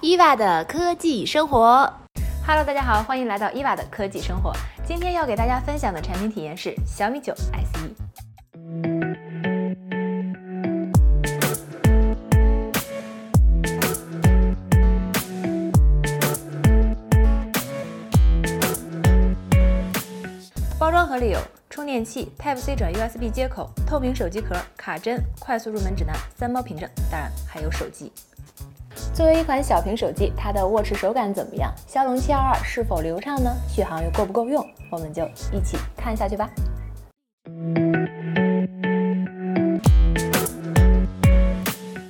伊娃的科技生活，Hello，大家好，欢迎来到伊娃的科技生活。今天要给大家分享的产品体验是小米九 SE。包装盒里有充电器、Type C 转 USB 接口、透明手机壳、卡针、快速入门指南、三包凭证，当然还有手机。作为一款小屏手机，它的握持手感怎么样？骁龙七二二是否流畅呢？续航又够不够用？我们就一起看下去吧。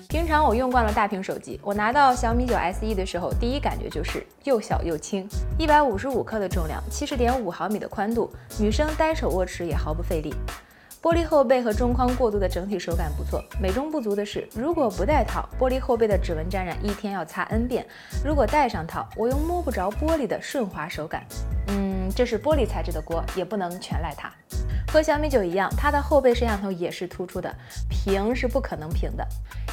平常我用惯了大屏手机，我拿到小米九 SE 的时候，第一感觉就是又小又轻，一百五十五克的重量，七十点五毫米的宽度，女生单手握持也毫不费力。玻璃后背和中框过渡的整体手感不错，美中不足的是，如果不戴套，玻璃后背的指纹沾染一天要擦 n 遍；如果戴上套，我又摸不着玻璃的顺滑手感。嗯，这是玻璃材质的锅，也不能全赖它。和小米九一样，它的后背摄像头也是突出的，平是不可能平的。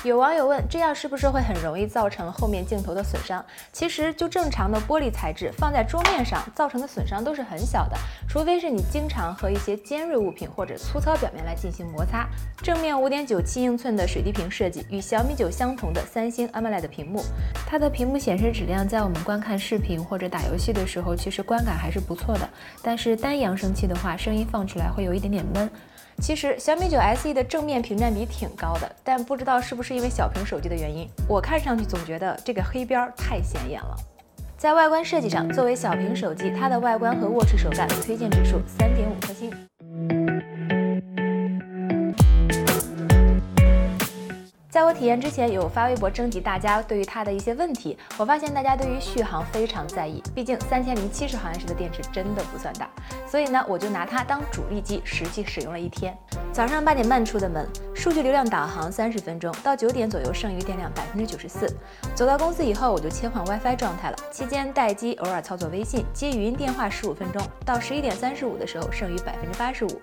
有网友问，这样是不是会很容易造成后面镜头的损伤？其实就正常的玻璃材质放在桌面上，造成的损伤都是很小的，除非是你经常和一些尖锐物品或者粗糙表面来进行摩擦。正面五点九七英寸的水滴屏设计，与小米九相同的三星 AMOLED 屏幕，它的屏幕显示质量在我们观看视频或者打游戏的时候，其实观感还是不错的。但是单扬声器的话，声音放出来会。有一点点闷。其实小米九 SE 的正面屏占比挺高的，但不知道是不是因为小屏手机的原因，我看上去总觉得这个黑边太显眼了。在外观设计上，作为小屏手机，它的外观和握持手感推荐指数三点五颗星。在我体验之前，有发微博征集大家对于它的一些问题。我发现大家对于续航非常在意，毕竟三千零七十毫安时的电池真的不算大。所以呢，我就拿它当主力机，实际使用了一天。早上八点半出的门，数据流量导航三十分钟，到九点左右剩余电量百分之九十四。走到公司以后，我就切换 WiFi 状态了，期间待机，偶尔操作微信，接语音电话十五分钟，到十一点三十五的时候剩余百分之八十五。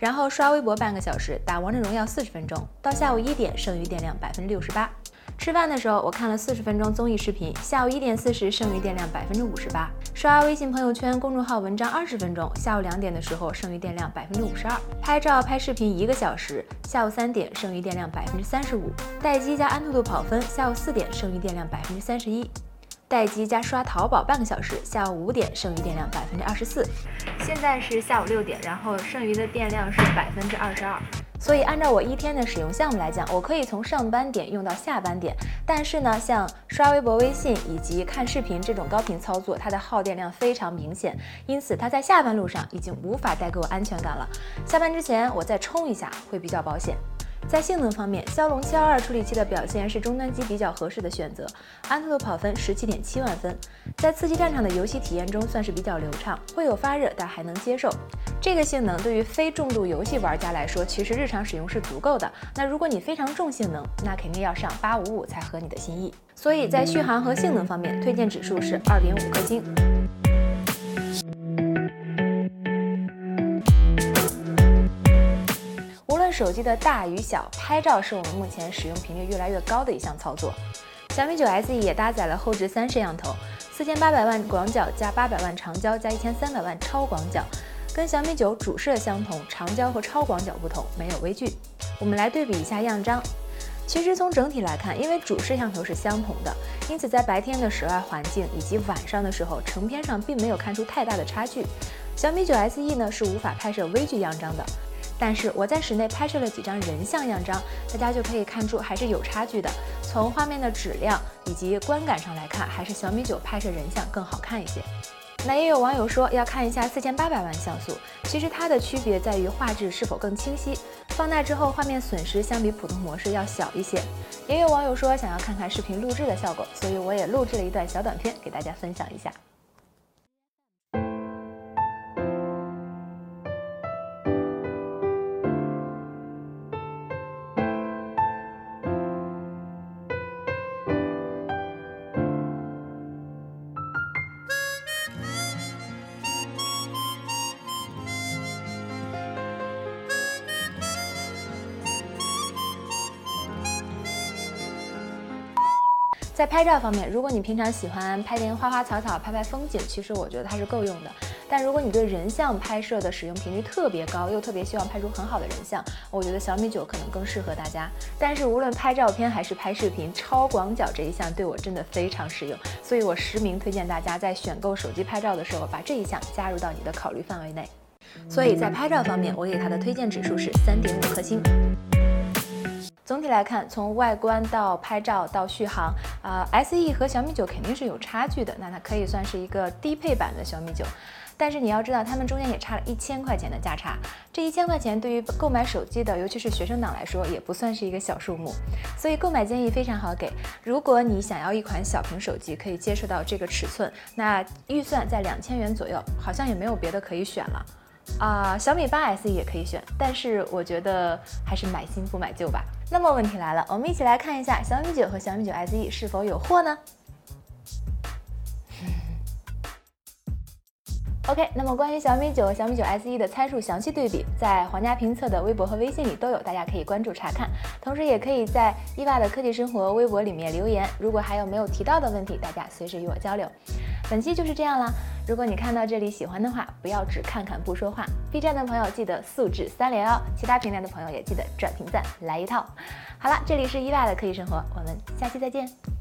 然后刷微博半个小时，打王者荣耀四十分钟，到下午一点剩余电量百分之六十八。吃饭的时候我看了四十分钟综艺视频，下午一点四十剩余电量百分之五十八。刷微信朋友圈、公众号文章二十分钟，下午两点的时候剩余电量百分之五十二。拍照拍视频一个小时，下午三点剩余电量百分之三十五。待机加安兔兔跑分，下午四点剩余电量百分之三十一。待机加刷淘宝半个小时，下午五点剩余电量百分之二十四。现在是下午六点，然后剩余的电量是百分之二十二。所以按照我一天的使用项目来讲，我可以从上班点用到下班点。但是呢，像刷微博、微信以及看视频这种高频操作，它的耗电量非常明显，因此它在下班路上已经无法带给我安全感了。下班之前我再充一下会比较保险。在性能方面，骁龙七二二处理器的表现是中端机比较合适的选择，安兔兔跑分十七点七万分，在刺激战场的游戏体验中算是比较流畅，会有发热但还能接受。这个性能对于非重度游戏玩家来说，其实日常使用是足够的。那如果你非常重性能，那肯定要上八五五才合你的心意。所以在续航和性能方面，推荐指数是二点五颗星。手机的大与小，拍照是我们目前使用频率越来越高的一项操作。小米九 SE 也搭载了后置三摄像头，四千八百万广角加八百万长焦加一千三百万超广角，跟小米九主摄相同，长焦和超广角不同，没有微距。我们来对比一下样张。其实从整体来看，因为主摄像头是相同的，因此在白天的室外环境以及晚上的时候，成片上并没有看出太大的差距。小米九 SE 呢是无法拍摄微距样张的。但是我在室内拍摄了几张人像样张，大家就可以看出还是有差距的。从画面的质量以及观感上来看，还是小米九拍摄人像更好看一些。那也有网友说要看一下四千八百万像素，其实它的区别在于画质是否更清晰，放大之后画面损失相比普通模式要小一些。也有网友说想要看看视频录制的效果，所以我也录制了一段小短片给大家分享一下。在拍照方面，如果你平常喜欢拍点花花草草、拍拍风景，其实我觉得它是够用的。但如果你对人像拍摄的使用频率特别高，又特别希望拍出很好的人像，我觉得小米九可能更适合大家。但是无论拍照片还是拍视频，超广角这一项对我真的非常实用，所以我实名推荐大家在选购手机拍照的时候，把这一项加入到你的考虑范围内。所以在拍照方面，我给它的推荐指数是三点五颗星。总体来看，从外观到拍照到续航，啊，SE 和小米九肯定是有差距的。那它可以算是一个低配版的小米九，但是你要知道，它们中间也差了一千块钱的价差。这一千块钱对于购买手机的，尤其是学生党来说，也不算是一个小数目。所以购买建议非常好给。如果你想要一款小屏手机，可以接受到这个尺寸，那预算在两千元左右，好像也没有别的可以选了。啊，小米八 SE 也可以选，但是我觉得还是买新不买旧吧。那么问题来了，我们一起来看一下小米九和小米九 SE 是否有货呢？OK，那么关于小米九和小米九 SE 的参数详细对比，在皇家评测的微博和微信里都有，大家可以关注查看。同时，也可以在伊娃的科技生活微博里面留言。如果还有没有提到的问题，大家随时与我交流。本期就是这样啦。如果你看到这里喜欢的话，不要只看看不说话。B 站的朋友记得素质三连哦，其他平台的朋友也记得转评赞来一套。好了，这里是伊娃的科技生活，我们下期再见。